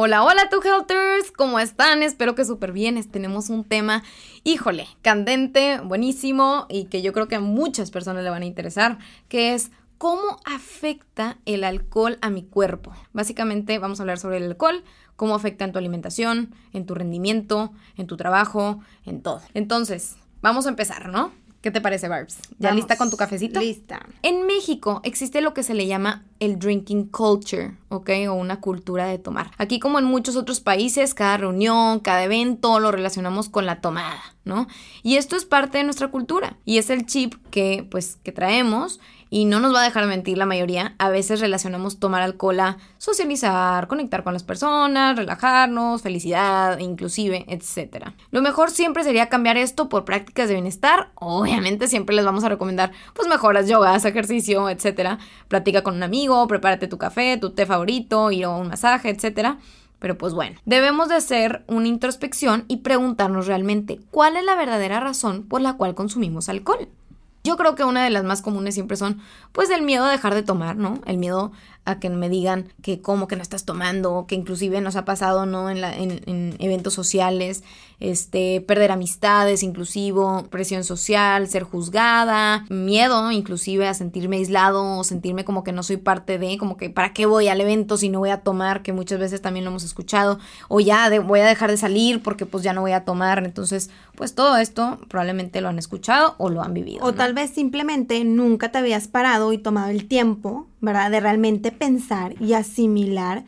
Hola, hola, tu Helters, ¿cómo están? Espero que súper bien. Tenemos un tema, híjole, candente, buenísimo y que yo creo que a muchas personas le van a interesar, que es cómo afecta el alcohol a mi cuerpo. Básicamente vamos a hablar sobre el alcohol, cómo afecta en tu alimentación, en tu rendimiento, en tu trabajo, en todo. Entonces, vamos a empezar, ¿no? ¿Qué te parece, Barbs? ¿Ya lista con tu cafecito? Lista. En México existe lo que se le llama el drinking culture, ¿ok? O una cultura de tomar. Aquí como en muchos otros países, cada reunión, cada evento lo relacionamos con la tomada, ¿no? Y esto es parte de nuestra cultura y es el chip que pues que traemos y no nos va a dejar mentir la mayoría. A veces relacionamos tomar alcohol a socializar, conectar con las personas, relajarnos, felicidad, inclusive, etc. Lo mejor siempre sería cambiar esto por prácticas de bienestar. Obviamente siempre les vamos a recomendar pues mejoras, yogas, ejercicio, etc. Platica con un amigo prepárate tu café, tu té favorito, ir a un masaje, etcétera. Pero pues bueno, debemos de hacer una introspección y preguntarnos realmente cuál es la verdadera razón por la cual consumimos alcohol. Yo creo que una de las más comunes siempre son pues el miedo a dejar de tomar, ¿no? El miedo a que me digan que como que no estás tomando, que inclusive nos ha pasado, ¿no? En, en, eventos sociales, este, perder amistades, inclusive, presión social, ser juzgada, miedo, inclusive a sentirme aislado o sentirme como que no soy parte de, como que para qué voy al evento si no voy a tomar, que muchas veces también lo hemos escuchado, o ya voy a dejar de salir porque pues ya no voy a tomar, entonces, pues todo esto probablemente lo han escuchado o lo han vivido. O tal vez simplemente nunca te habías parado y tomado el tiempo ¿verdad? De realmente pensar y asimilar,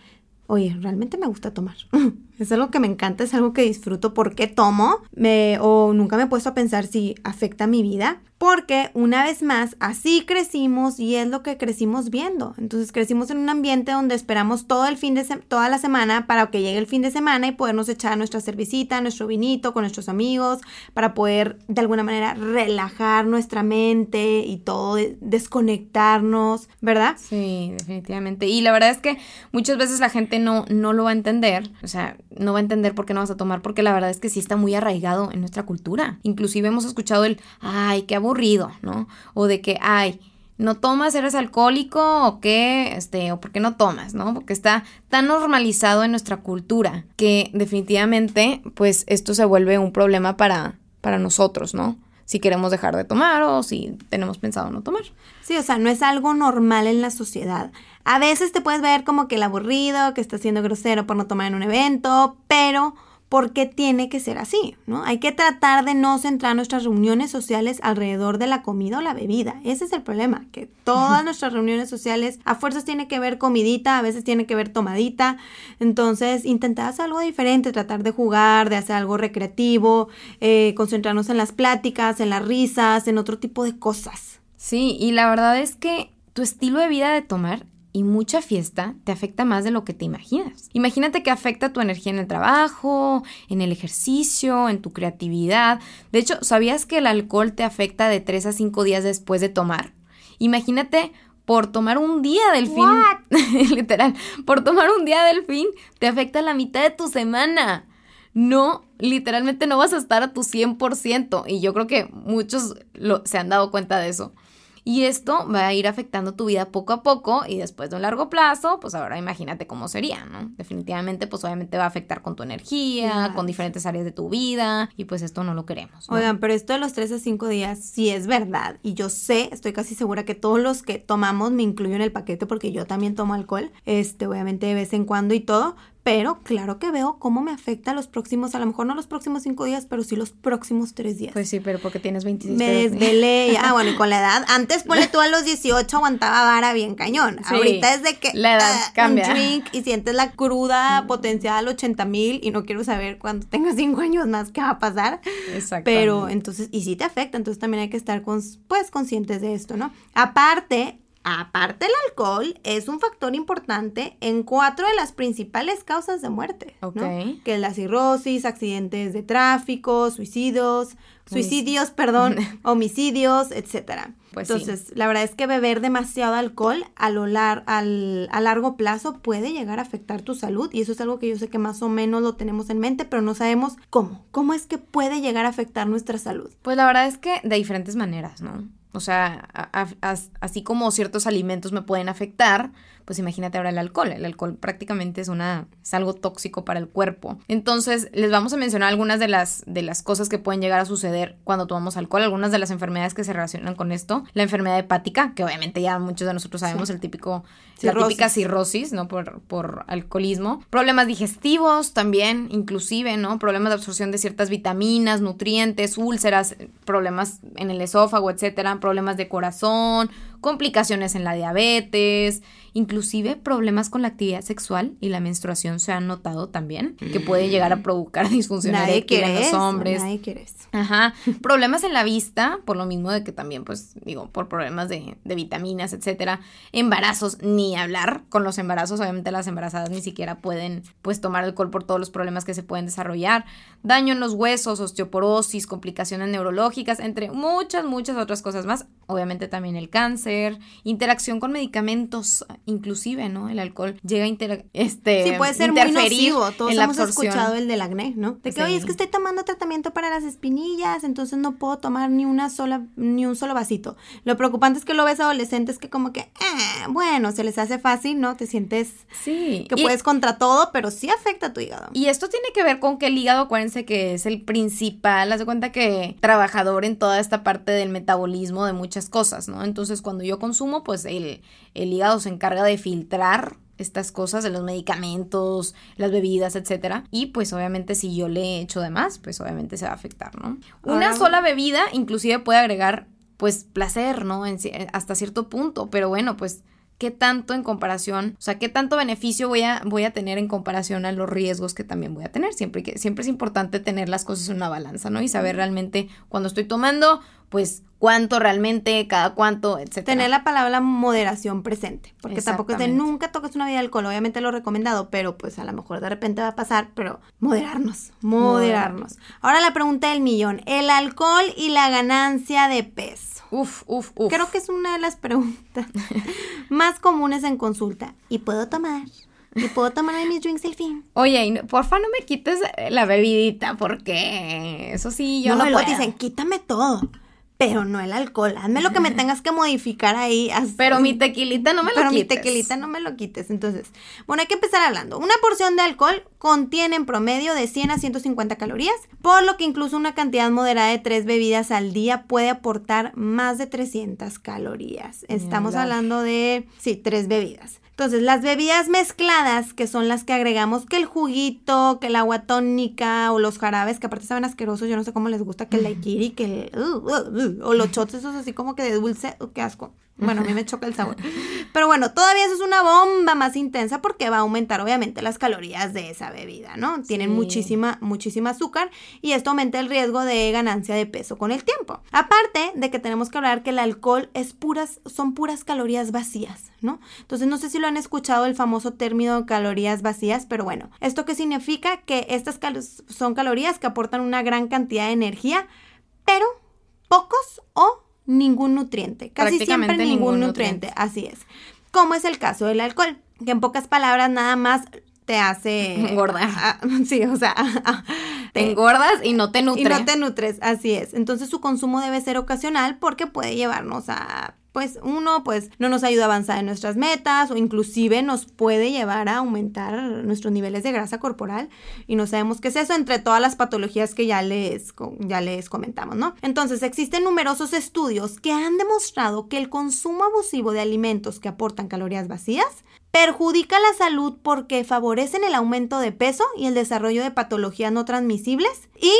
oye, realmente me gusta tomar. es algo que me encanta, es algo que disfruto. ¿Por qué tomo? Me, o nunca me he puesto a pensar si afecta mi vida porque una vez más así crecimos y es lo que crecimos viendo. Entonces crecimos en un ambiente donde esperamos todo el fin de toda la semana para que llegue el fin de semana y podernos echar nuestra cervecita, nuestro vinito con nuestros amigos, para poder de alguna manera relajar nuestra mente y todo, desconectarnos, ¿verdad? Sí, definitivamente. Y la verdad es que muchas veces la gente no, no lo va a entender, o sea, no va a entender por qué no vas a tomar, porque la verdad es que sí está muy arraigado en nuestra cultura. Inclusive hemos escuchado el, ay, qué aburrido ¿no? O de que, ay, no tomas, eres alcohólico o qué, este, o por qué no tomas, ¿no? Porque está tan normalizado en nuestra cultura que definitivamente, pues esto se vuelve un problema para, para nosotros, ¿no? Si queremos dejar de tomar o si tenemos pensado no tomar. Sí, o sea, no es algo normal en la sociedad. A veces te puedes ver como que el aburrido, que está siendo grosero por no tomar en un evento, pero por qué tiene que ser así, ¿no? Hay que tratar de no centrar nuestras reuniones sociales alrededor de la comida o la bebida. Ese es el problema, que todas nuestras reuniones sociales a fuerzas tiene que ver comidita, a veces tiene que ver tomadita. Entonces, intentar hacer algo diferente, tratar de jugar, de hacer algo recreativo, eh, concentrarnos en las pláticas, en las risas, en otro tipo de cosas. Sí, y la verdad es que tu estilo de vida de tomar y mucha fiesta te afecta más de lo que te imaginas. Imagínate que afecta tu energía en el trabajo, en el ejercicio, en tu creatividad. De hecho, ¿sabías que el alcohol te afecta de 3 a 5 días después de tomar? Imagínate por tomar un día del fin, literal, por tomar un día del fin, te afecta la mitad de tu semana. No, literalmente no vas a estar a tu 100%. Y yo creo que muchos lo, se han dado cuenta de eso. Y esto va a ir afectando tu vida poco a poco y después de un largo plazo, pues ahora imagínate cómo sería, ¿no? Definitivamente, pues obviamente va a afectar con tu energía, con diferentes áreas de tu vida y pues esto no lo queremos. Oigan, pero esto de los 3 a 5 días sí es verdad y yo sé, estoy casi segura que todos los que tomamos, me incluyo en el paquete porque yo también tomo alcohol, este, obviamente de vez en cuando y todo, pero claro que veo cómo me afecta los próximos, a lo mejor no los próximos cinco días, pero sí los próximos tres días. Pues sí, pero porque tienes 26 me desvelé. Ah, bueno, y con la edad, antes ponle tú a los 18 aguantaba vara bien cañón. Sí, Ahorita es de que la edad ah, cambia. un drink y sientes la cruda potencial al 80 mil y no quiero saber cuando tenga cinco años más qué va a pasar. Exactamente. Pero entonces, y sí te afecta, entonces también hay que estar pues conscientes de esto, ¿no? Aparte, aparte el alcohol es un factor importante en cuatro de las principales causas de muerte, ¿no? Que es la cirrosis, accidentes de tráfico, suicidios, suicidios, perdón, homicidios, etcétera. Pues sí. Entonces, la verdad es que beber demasiado alcohol a lo lar- al, a largo plazo puede llegar a afectar tu salud y eso es algo que yo sé que más o menos lo tenemos en mente, pero no sabemos cómo. ¿Cómo es que puede llegar a afectar nuestra salud? Pues la verdad es que de diferentes maneras, ¿no? O sea, a- a- as- así como ciertos alimentos me pueden afectar, pues imagínate ahora el alcohol. El alcohol prácticamente es una es algo tóxico para el cuerpo. Entonces, les vamos a mencionar algunas de las de las cosas que pueden llegar a suceder cuando tomamos alcohol, algunas de las enfermedades que se relacionan con esto. La enfermedad hepática, que obviamente ya muchos de nosotros sabemos Sí. el típico Cirrosis. la típica cirrosis, ¿no? Por, por alcoholismo. Problemas digestivos también, inclusive, ¿no? Problemas de absorción de ciertas vitaminas, nutrientes, úlceras, problemas en el esófago, etcétera. Problemas de corazón, complicaciones en la diabetes, inclusive problemas con la actividad sexual y la menstruación se han notado también, que puede llegar a provocar disfunción eréctil en los hombres. nadie quiere eso. Ajá. Problemas en la vista, por lo mismo de que también, pues, digo, por problemas de, de vitaminas, etcétera. Embarazos, ni hablar. Con los embarazos, obviamente las embarazadas ni siquiera pueden, pues, tomar alcohol por todos los problemas que se pueden desarrollar. Daño en los huesos, osteoporosis, complicaciones neurológicas, entre muchas, muchas otras cosas más. Obviamente también el cáncer, interacción con medicamentos, inclusive, ¿no? El alcohol llega a intera- este, Sí, puede ser muy nocivo. Todos en la hemos absorción. escuchado el del acné, ¿no? De que, Sí. oye, es que estoy tomando tratamiento para las espinillas, entonces no puedo tomar ni una sola, ni un solo vasito. Lo preocupante es que lo ves adolescentes que como que, eh, bueno, se les hace fácil, ¿no? Te sientes Sí. que Y- puedes contra todo, pero sí afecta a tu hígado. Y esto tiene que ver con que el hígado, acuérdense que es el principal, haz de cuenta que trabajador en toda esta parte del metabolismo de muchas cosas, ¿no? Entonces cuando yo consumo, pues el, el hígado se encarga de filtrar estas cosas de los medicamentos, las bebidas, etcétera. Y pues obviamente si yo le echo de más, pues obviamente se va a afectar, ¿no? Una Ahora- sola bebida inclusive puede agregar pues placer, ¿no? En ci- hasta cierto punto, pero bueno, pues qué tanto en comparación, o sea, qué tanto beneficio voy a, voy a tener en comparación a los riesgos que también voy a tener. Siempre, que, siempre es importante tener las cosas en una balanza, ¿no? Y saber realmente cuando estoy tomando, pues cuánto realmente, cada cuánto, etcétera. Tener la palabra moderación presente, porque tampoco es de nunca toques una bebida de alcohol, obviamente lo recomendado, pero pues a lo mejor de repente va a pasar, pero moderarnos, moderarnos. Ahora la pregunta del millón, el alcohol y la ganancia de peso. Uf, uf, uf. Creo que es una de las preguntas más comunes en consulta. ¿Y puedo tomar? ¿Y puedo tomar de mis drinks el fin? Oye, y no- porfa no me quites la bebidita porque eso sí, yo no, no, puedo. dicen, quítame todo, pero no el alcohol. Hazme lo que me tengas que modificar ahí. haz- Pero mi tequilita no me lo Pero mi quites. tequilita no me lo quites. Entonces, bueno, hay que empezar hablando. Una porción de alcohol contiene en promedio de 100 a 150 calorías, por lo que incluso una cantidad moderada de tres bebidas al día puede aportar más de 300 calorías. Estamos hablando de, sí, tres bebidas. Entonces, las bebidas mezcladas, que son las que agregamos que el juguito, que el agua tónica o los jarabes, que aparte saben asquerosos, yo no sé cómo les gusta que el daiquiri, que el... uh, uh, uh, o los shots esos así como que de dulce, uh, qué asco. Bueno, a mí me choca el sabor. Pero bueno, todavía eso es una bomba más intensa porque va a aumentar obviamente las calorías de esa bebida, ¿no? Tienen Sí. muchísima, muchísima azúcar y esto aumenta el riesgo de ganancia de peso con el tiempo. Aparte de que tenemos que hablar que el alcohol es puras, son puras calorías vacías, ¿no? Entonces no sé si lo han escuchado el famoso término calorías vacías, pero bueno, ¿esto qué significa? Que estas cal- son calorías que aportan una gran cantidad de energía, pero pocos o ningún nutriente. Casi siempre ningún, ningún nutriente. nutriente. Así es. Como es el caso del alcohol, que en pocas palabras nada más te hace Engordar. Ah, sí, o sea, Te engordas y no te nutre. y no te nutres, así es. Entonces su consumo debe ser ocasional porque puede llevarnos a, pues uno, pues no nos ayuda a avanzar en nuestras metas o inclusive nos puede llevar a aumentar nuestros niveles de grasa corporal y no sabemos qué es eso entre todas las patologías que ya les, ya les comentamos, ¿no? Entonces existen numerosos estudios que han demostrado que el consumo abusivo de alimentos que aportan calorías vacías perjudica la salud porque favorecen el aumento de peso y el desarrollo de patologías no transmisibles y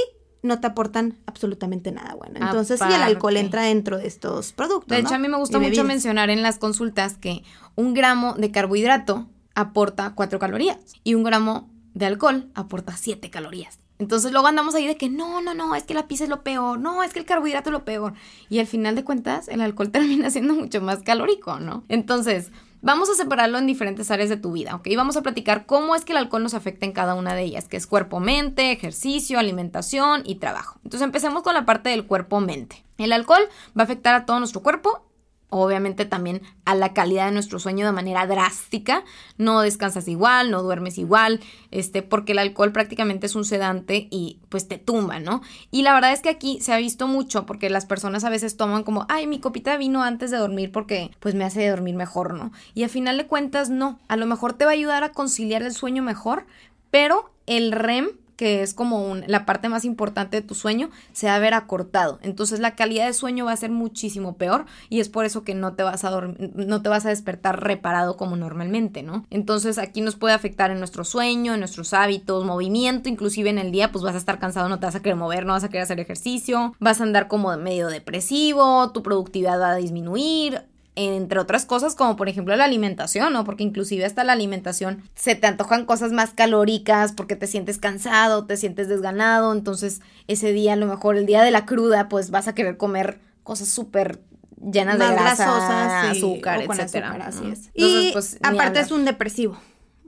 no te aportan absolutamente nada bueno. Entonces, sí, el alcohol entra dentro de estos productos. De hecho, a mí me gusta mucho mencionar en las consultas que un gramo de carbohidrato aporta 4 calorías y un gramo de alcohol aporta 7 calorías. Entonces luego andamos ahí de que no, no, no, es que la pizza es lo peor, no, es que el carbohidrato es lo peor. Y al final de cuentas, el alcohol termina siendo mucho más calórico, ¿no? Entonces, vamos a separarlo en diferentes áreas de tu vida, ¿ok? Vamos a platicar cómo es que el alcohol nos afecta en cada una de ellas, que es cuerpo-mente, ejercicio, alimentación y trabajo. Entonces empecemos con la parte del cuerpo-mente. El alcohol va a afectar a todo nuestro cuerpo obviamente también a la calidad de nuestro sueño de manera drástica. No descansas igual, no duermes igual, este, porque el alcohol prácticamente es un sedante y pues te tumba, ¿no? Y la verdad es que aquí se ha visto mucho porque las personas a veces toman como, ay, mi copita de vino antes de dormir porque pues me hace dormir mejor, ¿no? Y a final de cuentas, no. A lo mejor te va a ayudar a conciliar el sueño mejor, pero el REM que es como la parte más importante de tu sueño, se va a ver acortado. Entonces la calidad de sueño va a ser muchísimo peor y es por eso que no te vas a dormir, no te vas a despertar reparado como normalmente, ¿no? Entonces aquí nos puede afectar en nuestro sueño, en nuestros hábitos, movimiento, inclusive en el día pues vas a estar cansado, no te vas a querer mover, no vas a querer hacer ejercicio, vas a andar como medio depresivo, tu productividad va a disminuir, entre otras cosas como por ejemplo la alimentación, ¿no? Porque inclusive hasta la alimentación se te antojan cosas más calóricas porque te sientes cansado, te sientes desganado, entonces ese día a lo mejor el día de la cruda pues vas a querer comer cosas súper llenas de grasa, azúcar, etcétera. así es. y pues, aparte es un depresivo.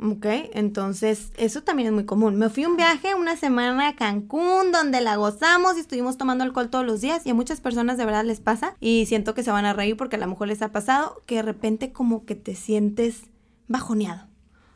Ok, entonces eso también es muy común. Me fui un viaje una semana a Cancún donde la gozamos y estuvimos tomando alcohol todos los días y a muchas personas de verdad les pasa y siento que se van a reír porque a lo mejor les ha pasado que de repente como que te sientes bajoneado.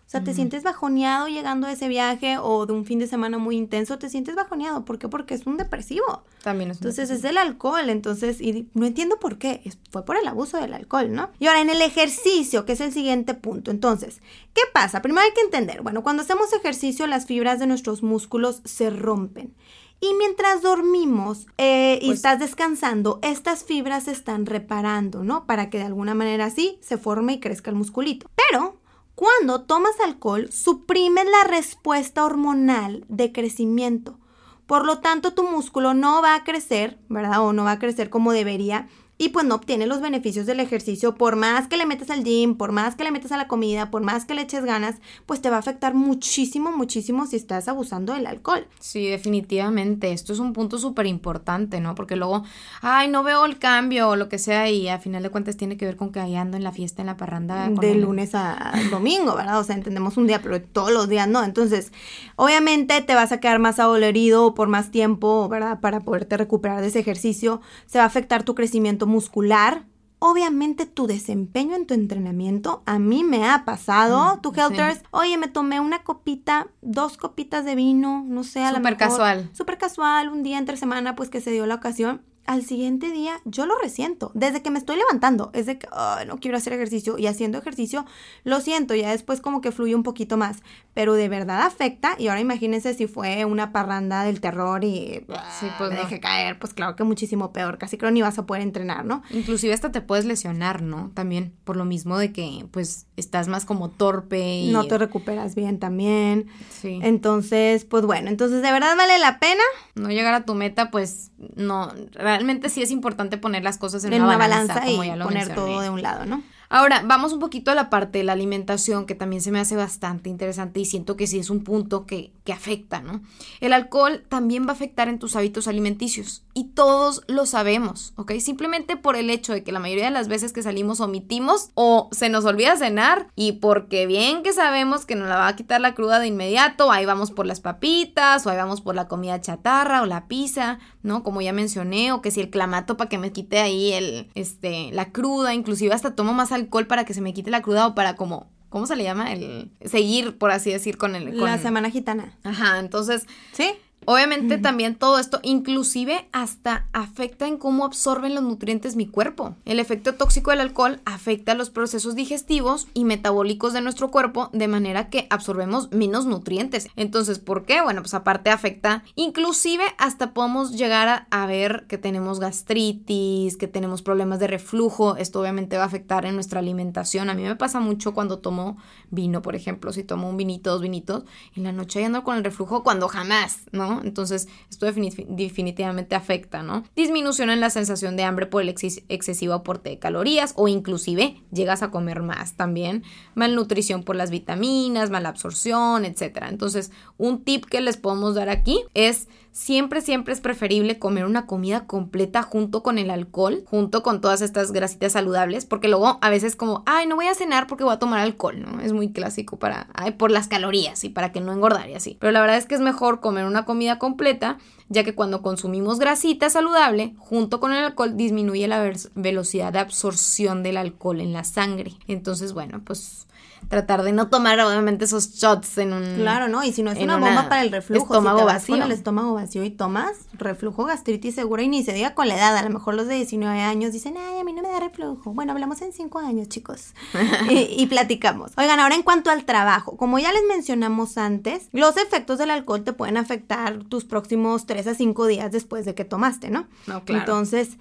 O sea, te sientes bajoneado llegando a ese viaje o de un fin de semana muy intenso, te sientes bajoneado. ¿Por qué? Porque es un depresivo. También es Entonces es el alcohol, entonces, y no entiendo por qué, fue por el abuso del alcohol, ¿no? Y ahora en el ejercicio, que es el siguiente punto. Entonces, ¿qué pasa? Primero hay que entender, bueno, cuando hacemos ejercicio las fibras de nuestros músculos se rompen. Y mientras dormimos eh, y pues estás descansando, estas fibras se están reparando, ¿no? Para que de alguna manera así se forme y crezca el musculito. Pero cuando tomas alcohol, suprimes la respuesta hormonal de crecimiento. Por lo tanto, tu músculo no va a crecer, ¿verdad? O no va a crecer como debería y pues no obtiene los beneficios del ejercicio, por más que le metas al gym, por más que le metas a la comida, por más que le eches ganas, pues te va a afectar muchísimo, muchísimo si estás abusando del alcohol. Sí, definitivamente, esto es un punto súper importante, ¿no? Porque luego, ay, no veo el cambio o lo que sea y a final de cuentas tiene que ver con que ahí ando en la fiesta, en la parranda. de lunes a domingo, ¿verdad? O sea, entendemos un día, pero todos los días no. Entonces, obviamente te vas a quedar más adolerido por más tiempo, ¿verdad? Para poderte recuperar de ese ejercicio, se va a afectar tu crecimiento muscular, obviamente tu desempeño en tu entrenamiento, a mí me ha pasado, tu Helters, oye, me tomé una copita, dos copitas de vino, no sé, a la Súper casual. Súper casual, un día entre semana, pues que se dio la ocasión al siguiente día yo lo resiento. Desde que me estoy levantando, es de que no quiero hacer ejercicio y haciendo ejercicio lo siento, ya después como que fluye un poquito más, pero de verdad afecta y ahora imagínense si fue una parranda del terror y sí, pues me dejé caer, pues claro que muchísimo peor, casi creo ni vas a poder entrenar, ¿no? Inclusive hasta te puedes lesionar, ¿no? También por lo mismo de que pues estás más como torpe y no te recuperas bien también. Sí. Entonces, pues bueno, entonces de verdad vale la pena no llegar a tu meta, pues no realmente sí es importante poner las cosas en, una, balanza, y poner todo de un lado, ¿no? Ahora, vamos un poquito a la parte de la alimentación, que también se me hace bastante interesante y siento que sí es un punto que, que, afecta, ¿no? El alcohol también va a afectar en tus hábitos alimenticios y todos lo sabemos, ¿ok? Simplemente por el hecho de que la mayoría de las veces que salimos omitimos o se nos olvida cenar y porque bien que sabemos que nos la va a quitar la cruda de inmediato, ahí vamos por las papitas o ahí vamos por la comida chatarra o la pizza, ¿no? Como ya mencioné, o que si el clamato para que me quite ahí el, este, la cruda, inclusive hasta tomo más alcohol para que se me quite la cruda o para como ¿cómo se le llama? El seguir, por así decir, con el... la semana gitana. Ajá, entonces... Sí. Obviamente también todo esto, inclusive hasta afecta en cómo absorben los nutrientes mi cuerpo. El efecto tóxico del alcohol afecta los procesos digestivos y metabólicos de nuestro cuerpo de manera que absorbemos menos nutrientes. Entonces, ¿por qué? Bueno, pues aparte afecta, inclusive hasta podemos llegar a, a ver que tenemos gastritis, que tenemos problemas de reflujo. Esto obviamente va a afectar en nuestra alimentación. A mí me pasa mucho cuando tomo vino, por ejemplo, si tomo un vinito, dos vinitos, en la noche ando con el reflujo cuando jamás, ¿no? Entonces, esto definitivamente afecta, ¿no? Disminución en la sensación de hambre por el excesivo aporte de calorías o inclusive llegas a comer más también. Malnutrición por las vitaminas, mala absorción, etc. Entonces, un tip que les podemos dar aquí es siempre, siempre es preferible comer una comida completa junto con el alcohol, junto con todas estas grasitas saludables, porque luego a veces como, ay, no voy a cenar porque voy a tomar alcohol, ¿no? Es muy clásico para, ay, por las calorías y para que no engordar y así. Pero la verdad es que es mejor comer una comida completa, ya que cuando consumimos grasita saludable, junto con el alcohol, disminuye la velocidad de absorción del alcohol en la sangre. Entonces, bueno, pues tratar de no tomar obviamente esos shots en un Claro, ¿no? Y si no es una bomba para el reflujo, estómago vacío. con el estómago vacío y tomas reflujo, gastritis segura y ni se diga con la edad, a lo mejor los de 19 años dicen, "Ay, a mí no me da reflujo." Bueno, hablamos en 5 años, chicos. y, platicamos. Oigan, ahora en cuanto al trabajo, como ya les mencionamos antes, los efectos del alcohol te pueden afectar tus próximos 3 a 5 días después de que tomaste, ¿no? No, claro. Entonces,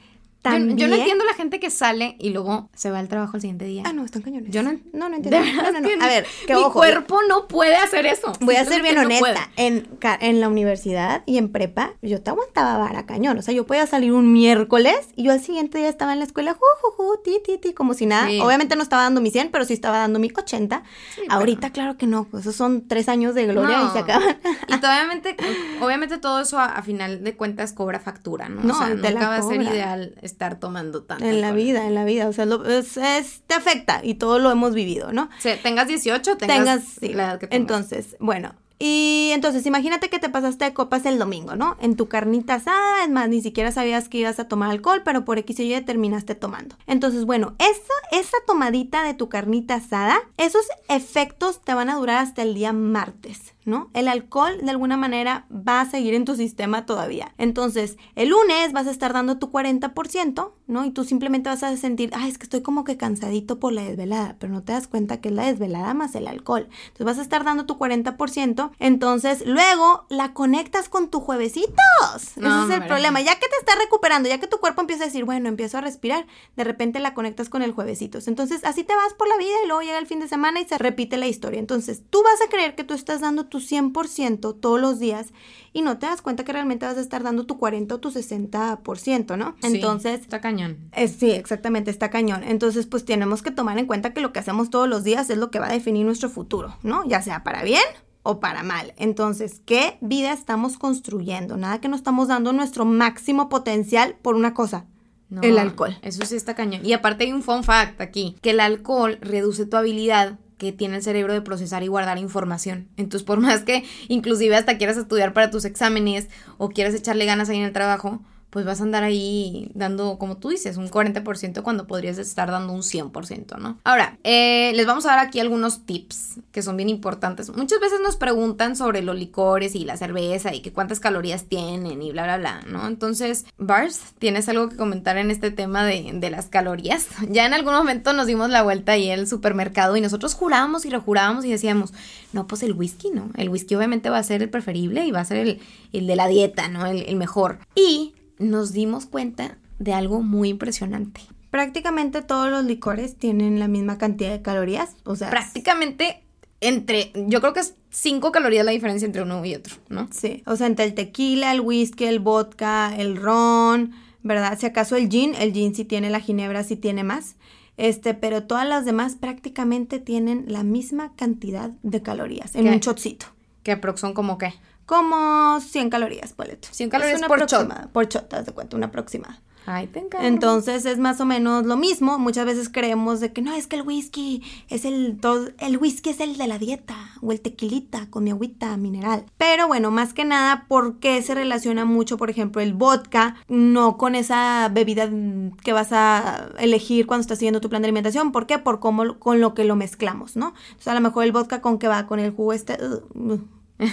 yo, no entiendo la gente que sale y luego se va al trabajo el siguiente día. Ah, no, están cañones. Yo no, no, no entiendo. No, no, no. A ver, que mi cuerpo no puede hacer eso. Voy a ser bien honesta. en, en la universidad y en prepa, yo te aguantaba vara cañón. O sea, yo podía salir un miércoles y yo al siguiente día estaba en la escuela, ju, ju, ju, ti, ti, ti, como si nada. Obviamente no estaba dando mi 100, pero sí estaba dando mi 80. Ahorita, claro que no. Pues esos son tres años de gloria y se acaban. y obviamente, obviamente todo eso a, final de cuentas cobra factura, ¿no? o sea, nunca va a ser ideal estar tomando tanto en la vida, en la vida. O sea, es, te afecta y todo lo hemos vivido, ¿no? Sí, tengas 18, tengas, tengas que Entonces, bueno, y entonces, imagínate que te pasaste de copas el domingo, ¿no? En tu carnita asada, es más, ni siquiera sabías que ibas a tomar alcohol, pero por X y Y terminaste tomando. Entonces, bueno, esa, esa tomadita de tu carnita asada, esos efectos te van a durar hasta el día martes. ¿No? El alcohol de alguna manera va a seguir en tu sistema todavía. Entonces, el lunes vas a estar dando tu 40%, ¿no? Y tú simplemente vas a sentir, ay, es que estoy como que cansadito por la desvelada, pero no te das cuenta que es la desvelada más el alcohol. Entonces vas a estar dando tu 40%, entonces luego la conectas con tu juevesitos. Ese es el problema. Ya que te estás recuperando, ya que tu cuerpo empieza a decir, bueno, empiezo a respirar, de repente la conectas con el juevesitos. Entonces, así te vas por la vida y luego llega el fin de semana y se repite la historia. Entonces, tú vas a creer que tú estás dando tu 100% todos los días y no te das cuenta que realmente vas a estar dando tu 40 o tu 60%, ¿no? Entonces... Está cañón. sí, exactamente, está cañón. Entonces, pues tenemos que tomar en cuenta que lo que hacemos todos los días es lo que va a definir nuestro futuro, ¿no? Ya sea para bien o para mal. Entonces, ¿qué vida estamos construyendo? Nada que no estamos dando nuestro máximo potencial por una cosa, el alcohol. Eso sí está cañón. Y aparte hay un fun fact aquí, que el alcohol reduce tu habilidad que tiene el cerebro de procesar y guardar información. Entonces, por más que inclusive hasta quieras estudiar para tus exámenes o quieras echarle ganas ahí en el trabajo, pues vas a andar ahí dando, como tú dices, un 40% cuando podrías estar dando un 100%, ¿no? Ahora, eh, les vamos a dar aquí algunos tips que son bien importantes. Muchas veces nos preguntan sobre los licores y la cerveza y que cuántas calorías tienen y bla, bla, bla, ¿no? Entonces, Bars, ¿tienes algo que comentar en este tema de, de las calorías? Ya en algún momento nos dimos la vuelta ahí al supermercado y nosotros jurábamos y rejurábamos y decíamos, no, pues el whisky, ¿no? El whisky obviamente va a ser el preferible y va a ser el, el de la dieta, ¿no? El mejor. Y nos dimos cuenta de algo muy impresionante. Prácticamente todos los licores tienen la misma cantidad de calorías, o sea... Prácticamente entre, yo creo que es 5 calorías la diferencia entre uno y otro, ¿no? Sí, o sea, entre el tequila, el whisky, el vodka, el ron, ¿verdad? Si acaso el gin, el gin sí tiene, la ginebra sí tiene más. Este, pero todas las demás prácticamente tienen la misma cantidad de calorías en un chocito. ¿Qué son como qué? Como 100 calorías, Poleto. 100 calorías por shot. Por shot, te de cuenta, una aproximada. Ay, te Entonces es más o menos lo mismo. Muchas veces creemos de que no, es que el whisky es el todo, el whisky es el de la dieta o el tequilita con mi agüita mineral. Pero bueno, más que nada, ¿por qué se relaciona mucho, por ejemplo, el vodka no con esa bebida que vas a elegir cuando estás siguiendo tu plan de alimentación? ¿Por qué? Por cómo con lo que lo mezclamos, ¿no? Sea, a lo mejor el vodka con que va con el jugo este uh, uh,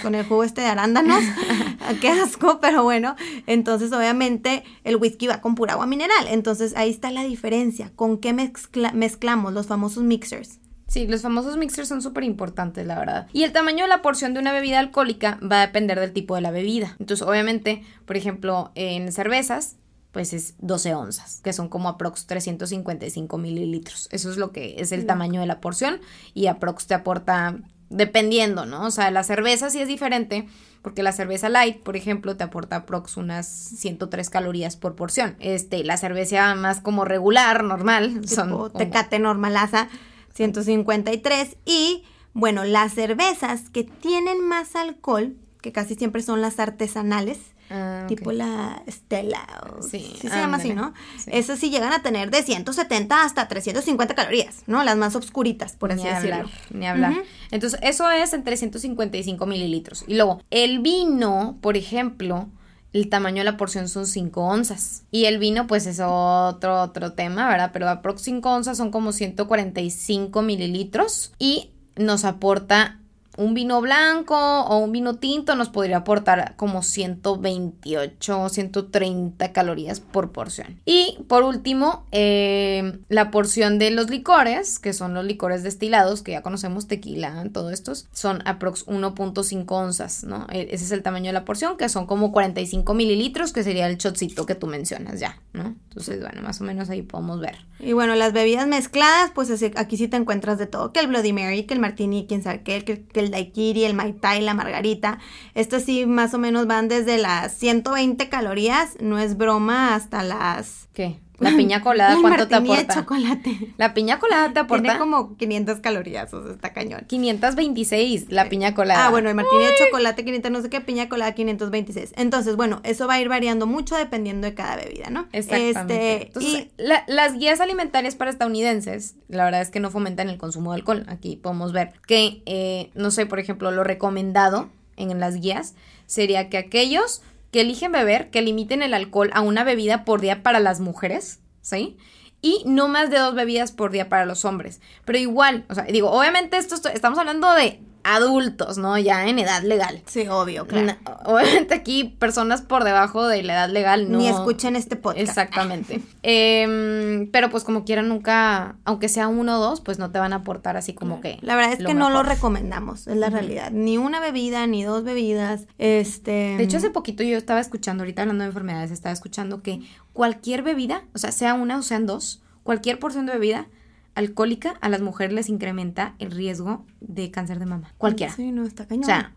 con el jugo este de arándanos. Qué asco, pero bueno. Entonces, obviamente, el whisky va con pura agua mineral. Entonces, ahí está la diferencia. ¿Con qué mezclamos los famosos mixers? Sí, los famosos mixers son súper importantes, la verdad. Y el tamaño de la porción de una bebida alcohólica va a depender del tipo de la bebida. Entonces, obviamente, por ejemplo, en cervezas, pues es 12 onzas, que son como aprox 355 mililitros. Eso es lo que es el tamaño de la porción y aprox te aporta dependiendo, ¿no? O sea, la cerveza sí es diferente, porque la cerveza light, por ejemplo, te aporta aprox unas 103 calorías por porción. Este, la cerveza más como regular, normal, son como... tecate normalaza, 153 y bueno, las cervezas que tienen más alcohol, que casi siempre son las artesanales, Ah, tipo la Stella. sí, se llama así, ¿no? Esas sí llegan a tener de 170 hasta 350 calorías, ¿no? Las más oscuritas, por así decirlo. ni hablar. Entonces, eso es en 355 mililitros. Y luego, el vino, por ejemplo, el tamaño de la porción son 5 onzas. Y el vino, pues es otro, otro tema, ¿verdad? Pero aprox 5 onzas son como 145 mililitros y nos aporta un vino blanco o un vino tinto nos podría aportar como 128 o 130 calorías por porción. Y por último, eh, la porción de los licores, que son los licores destilados, que ya conocemos tequila, todos estos, son aprox 1.5 onzas, ¿no? E, ese es el tamaño de la porción, que son como 45 mililitros, que sería el shotcito que tú mencionas ya, ¿no? Entonces, bueno, más o menos ahí podemos ver. Y bueno, las bebidas mezcladas, pues aquí sí te encuentras de todo, que el Bloody Mary, que el Martini, quién sabe qué, que, el daiquiri, el mai tai, la margarita. Estos sí más o menos van desde las 120 calorías, no es broma, hasta las... ¿Qué? La piña colada, ¿cuánto te aporta? chocolate. La piña colada te aporta. Tiene como 500 calorías, o sea, está cañón. 526, la piña colada. Ah, bueno, el martini de chocolate, 500, no sé qué, piña colada, 526. Entonces, bueno, eso va a ir variando mucho dependiendo de cada bebida, ¿no? Exactamente. Este, Entonces, las guías alimentarias para estadounidenses, la verdad es que no fomentan el consumo de alcohol. Aquí podemos ver que, eh, no sé, por ejemplo, lo recomendado en las guías sería que aquellos que eligen beber, que limiten el alcohol a una bebida por día para las mujeres, ¿sí? Y no más de dos bebidas por día para los hombres. Pero igual, o sea, digo, obviamente esto estamos hablando de adultos, ¿no? Ya en edad legal. Sí, obvio, claro. obviamente aquí personas por debajo de la edad legal no. Ni escuchen este podcast. Exactamente. Em, pero pues como quieran nunca, aunque sea uno o dos, pues no te van a aportar así como que. La verdad es que no lo recomendamos, es la realidad. Ni una bebida, ni dos bebidas. Este. De hecho, hace poquito yo estaba escuchando, ahorita hablando de enfermedades, estaba escuchando que cualquier bebida, o sea, sea una o sean dos, cualquier porción de bebida alcohólica a las mujeres les incrementa el riesgo de cáncer de mama. Cualquiera. Sí, no, está cañón. O sea,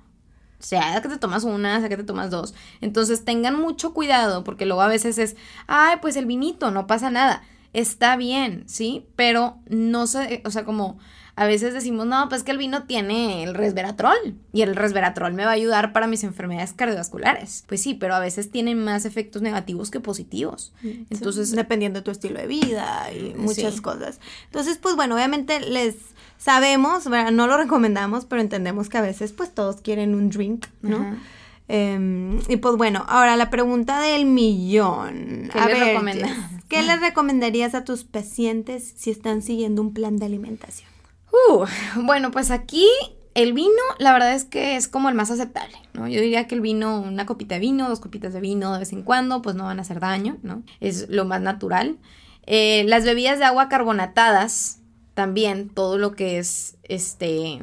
sea que te tomas una, sea que te tomas dos. Entonces tengan mucho cuidado porque luego a veces es, ay, pues el vinito, no pasa nada. Está bien, ¿sí? Pero no sé, o sea, como a veces decimos, no, pues que el vino tiene el resveratrol y el resveratrol me va a ayudar para mis enfermedades cardiovasculares. Pues sí, pero a veces tiene más efectos negativos que positivos. Entonces, dependiendo de tu estilo de vida y muchas cosas. Entonces, pues bueno, obviamente les sabemos, no lo recomendamos, pero entendemos que a veces pues todos quieren un drink, ¿no? Em, y pues bueno, ahora la pregunta del millón. ¿Qué les recomendas? ¿Qué les recomendarías a tus pacientes si están siguiendo un plan de alimentación? Uh, bueno, pues aquí el vino, la verdad es que es como el más aceptable, ¿no? Yo diría que el vino, una copita de vino, dos copitas de vino de vez en cuando, pues no van a hacer daño, ¿no? Es lo más natural. Eh, las bebidas de agua carbonatadas, también, todo lo que es, este,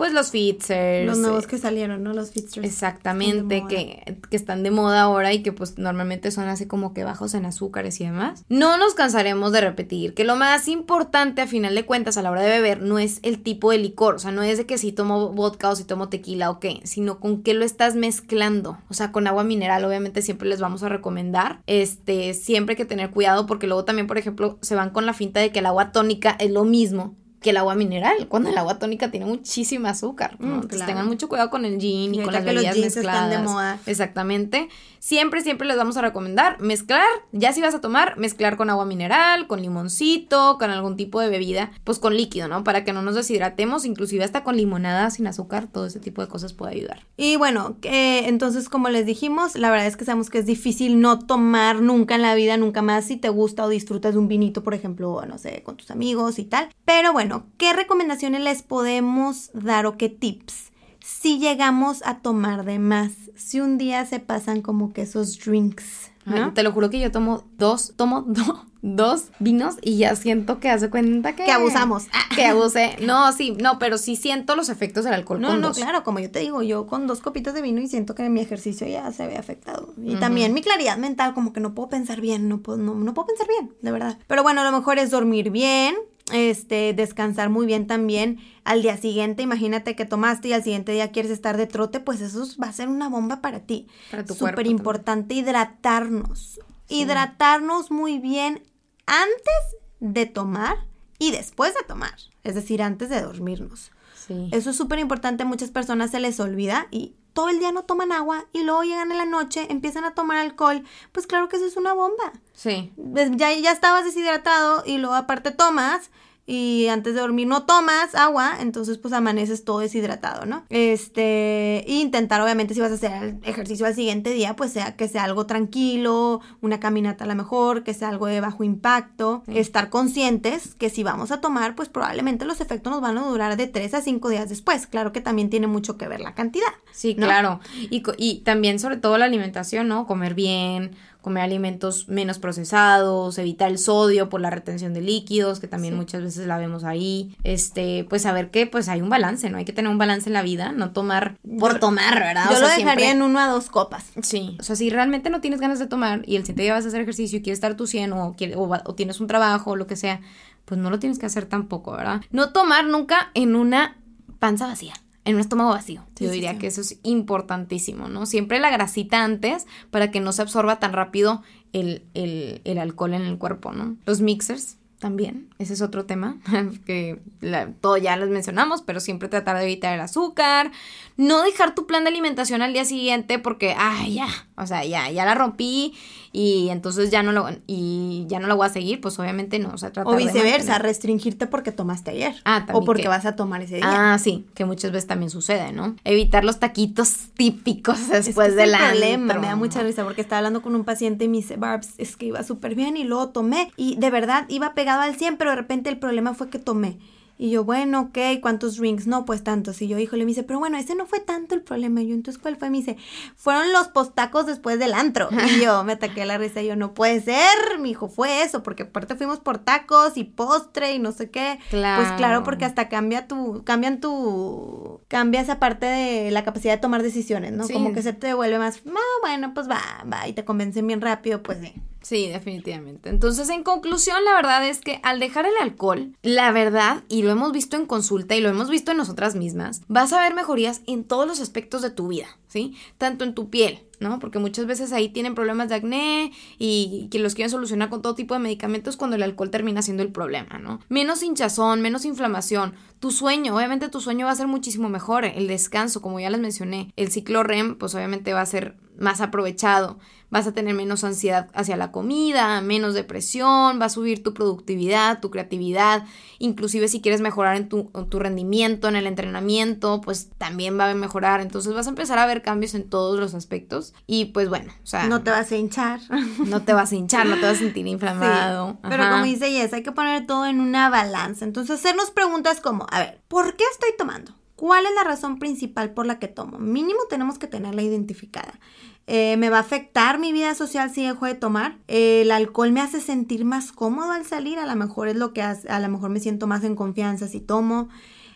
pues los Fitzers. Los nuevos que salieron, ¿no? Los Fitzers. Exactamente, que, que, están de moda ahora y que pues normalmente son así como que bajos en azúcares y demás. No nos cansaremos de repetir que lo más importante a final de cuentas a la hora de beber no es el tipo de licor, o sea, no es de que si tomo vodka o si tomo tequila o qué, sino con qué lo estás mezclando. O sea, con agua mineral obviamente siempre les vamos a recomendar. Este, siempre hay que tener cuidado porque luego también, por ejemplo, se van con la finta de que el agua tónica es lo mismo que el agua mineral, cuando el agua tónica tiene muchísima azúcar. Mm, Entonces tengan mucho cuidado con el gin y, con las bebidas mezcladas. Están de moda. Exactamente. Siempre, siempre les vamos a recomendar mezclar, ya si vas a tomar, mezclar con agua mineral, con limoncito, con algún tipo de bebida, pues con líquido, ¿no? Para que no nos deshidratemos, inclusive hasta con limonada sin azúcar, todo ese tipo de cosas puede ayudar. Y bueno, entonces como les dijimos, la verdad es que sabemos que es difícil no tomar nunca en la vida, nunca más si te gusta o disfrutas de un vinito, por ejemplo, no sé, con tus amigos y tal. Pero bueno, ¿qué recomendaciones les podemos dar o qué tips? si llegamos a tomar de más, si un día se pasan como que esos drinks. ¿no? te lo juro que yo tomo dos, tomo dos vinos y ya siento que hace cuenta que... Que abusamos. Que abuse. No, sí, no, pero sí siento los efectos del alcohol. No, con no, dos. claro, como yo te digo, yo con dos copitas de vino y siento que mi ejercicio ya se ve afectado. Y también mi claridad mental, como que no puedo pensar bien, no puedo, no, no puedo pensar bien, de verdad. Pero bueno, a lo mejor es dormir bien, este, descansar muy bien también. Al día siguiente, imagínate que tomaste y al siguiente día quieres estar de trote, pues eso va a ser una bomba para ti. Para tu cuerpo Súper importante hidratarnos. Hidratarnos muy bien antes de tomar y después de tomar. Es decir, antes de dormirnos. Sí. Eso es súper importante, a muchas personas se les olvida y todo el día no toman agua y luego llegan en la noche, empiezan a tomar alcohol, pues claro que eso es una bomba. Sí. Des- Ya, ya estabas deshidratado y luego aparte tomas y antes de dormir no tomas agua, entonces pues amaneces todo deshidratado, ¿no? Este, e intentar obviamente si vas a hacer el ejercicio al siguiente día, pues sea que sea algo tranquilo, una caminata a lo mejor, que sea algo de bajo impacto, estar conscientes que si vamos a tomar, pues probablemente los efectos nos van a durar de 3 a 5 días después. Claro que también tiene mucho que ver la cantidad. Sí, ¿no? claro. Y, y también sobre todo la alimentación, ¿no? Comer bien, comer alimentos menos procesados, evitar el sodio por la retención de líquidos, que también Sí. muchas veces la vemos ahí. Este, pues saber que pues hay un balance, ¿no? Hay que tener un balance en la vida, no tomar por tomar, ¿verdad? Yo O lo dejaría siempre- en uno a dos copas. Sí, o sea, si realmente no tienes ganas de tomar y el siguiente día vas a hacer ejercicio y quieres estar tu 100 o, quiere- o, va- o tienes un trabajo o lo que sea, pues no lo tienes que hacer tampoco, ¿verdad? No tomar nunca en una panza vacía, en un estómago vacío. Sí, Yo diría sí. que eso es importantísimo, ¿no? Siempre la grasita antes para que no se absorba tan rápido el, el- el alcohol en el cuerpo, ¿no? Los mixers. También, ese es otro tema que la- todo ya les mencionamos, pero siempre tratar de evitar el azúcar, no dejar tu plan de alimentación al día siguiente porque, ay, ya, o sea, ya, ya la rompí y entonces ya no lo, y ya no la voy a seguir, pues obviamente no, o sea, O viceversa, restringirte porque tomaste ayer. Ah, también O porque que- vas a tomar ese día. Ah, sí, que muchas veces también sucede, ¿no? Evitar los taquitos típicos Es que después del problema, me da mucha risa porque estaba hablando con un paciente y me dice, Barbs, es que iba súper bien y luego tomé y de verdad iba pegado al 100, pero de repente el problema fue que tomé. Y yo, bueno, ok, ¿cuántos drinks? No, pues tantos. Y yo, híjole, me dice, pero bueno, ese no fue tanto el problema. Y yo, entonces, ¿cuál fue? Me dice, fueron los postacos después del antro. Y yo me ataqué la risa y yo, no puede ser, mi hijo, fue eso, porque aparte fuimos por tacos y postre y no sé qué. Pues claro, Claro. porque hasta cambia tu, cambian tu, cambia esa parte de la capacidad de tomar decisiones, ¿no? Sí. Como que se te vuelve más, ah, bueno, pues va, va, y te convencen bien rápido, pues sí. Sí, definitivamente. Entonces, en conclusión, la verdad es que al dejar el alcohol, la verdad, y lo hemos visto en consulta y lo hemos visto en nosotras mismas, vas a ver mejorías en todos los aspectos de tu vida, ¿sí? Tanto en tu piel, ¿no? Porque muchas veces ahí tienen problemas de acné y que los quieren solucionar con todo tipo de medicamentos cuando el alcohol termina siendo el problema, ¿no? Menos hinchazón, menos inflamación. Tu sueño, obviamente tu sueño va a ser muchísimo mejor. El descanso, como ya les mencioné. El ciclo REM, pues obviamente va a ser más aprovechado. Vas a tener menos ansiedad hacia la comida, menos depresión, va a subir tu productividad, tu creatividad, inclusive si quieres mejorar en tu, en tu rendimiento, en el entrenamiento, pues también va a mejorar. Entonces vas a empezar a ver cambios en todos los aspectos y pues bueno, o sea, No te vas a hinchar. no te vas a hinchar, no te vas a sentir inflamado. Sí, Pero como dice Jess, hay que poner todo en una balanza. Entonces, hacernos preguntas como, a ver, ¿por qué estoy tomando? ¿Cuál es la razón principal por la que tomo? Mínimo tenemos que tenerla identificada. Eh, ¿Me va a afectar mi vida social si dejo de tomar? Eh, ¿El alcohol me hace sentir más cómodo al salir? A lo mejor es lo que hace, a lo mejor me siento más en confianza si tomo.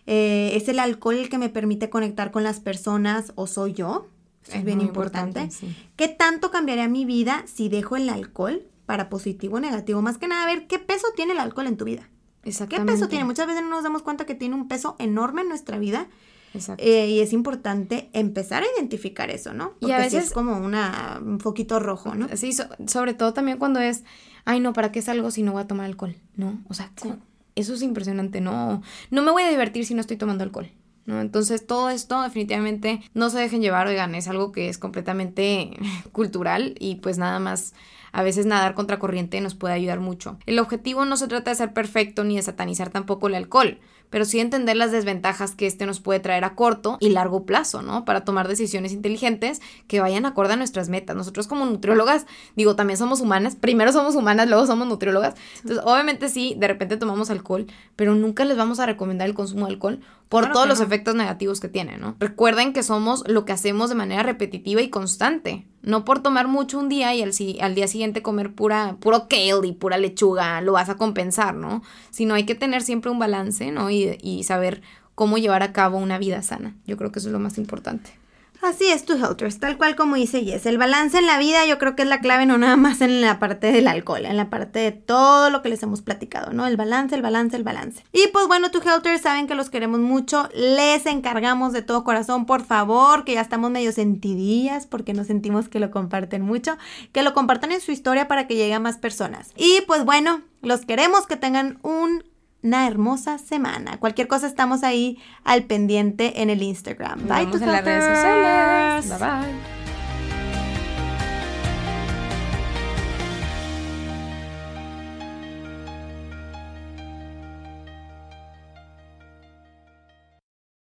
Eh, ¿Es el alcohol el que me permite conectar con las personas o soy yo? Eso es, bien importante. sí. ¿Qué tanto cambiaría mi vida si dejo el alcohol para positivo o negativo? Más que nada, a ver, ¿qué peso tiene el alcohol en tu vida? ¿Qué Exactamente. peso tiene? Muchas veces no nos damos cuenta que tiene un peso enorme en nuestra vida Exacto. eh, y es importante empezar a identificar eso, ¿no? Y Porque a sí veces- es como una, un foquito rojo, ¿no? Sí, so- sobre todo también cuando es, ay no, ¿para qué salgo si no voy a tomar alcohol? ¿No? O sea, eso es impresionante, no, no me voy a divertir si no estoy tomando alcohol. ¿No? Entonces todo esto definitivamente no se dejen llevar, oigan, es algo que es completamente cultural y pues nada más a veces nadar contra corriente nos puede ayudar mucho. El objetivo no se trata de ser perfecto ni de satanizar tampoco el alcohol, pero sí entender las desventajas que este nos puede traer a corto y largo plazo, ¿no? Para tomar decisiones inteligentes que vayan acorde a nuestras metas. Nosotros como nutriólogas, digo, también somos humanas, primero somos humanas, luego somos nutriólogas. Entonces, obviamente sí, de repente tomamos alcohol, pero nunca les vamos a recomendar el consumo de alcohol por Claro todos los no. efectos negativos que tiene, ¿no? Recuerden que somos lo que hacemos de manera repetitiva y constante. No por tomar mucho un día y al, al día siguiente comer pura, puro kale y pura lechuga lo vas a compensar, ¿no? Sino hay que tener siempre un balance, ¿no? Y, y saber cómo llevar a cabo una vida sana. Yo creo que eso es lo más importante. Así es, tu Helters, tal cual como dice Jess. El balance en la vida yo creo que es la clave, no nada más en la parte del alcohol, en la parte de todo lo que les hemos platicado, ¿no? El balance, el balance, el balance. Y pues bueno, tu Helters saben que los queremos mucho. Les encargamos de todo corazón, por favor, que ya estamos medio sentidillas porque nos sentimos que lo comparten mucho, que lo compartan en su historia para que llegue a más personas. Y pues bueno, los queremos que tengan un una hermosa semana. Cualquier cosa estamos ahí al pendiente en el Instagram. Nos Bye, vemos tu en las redes Helters. sociales. Bye bye.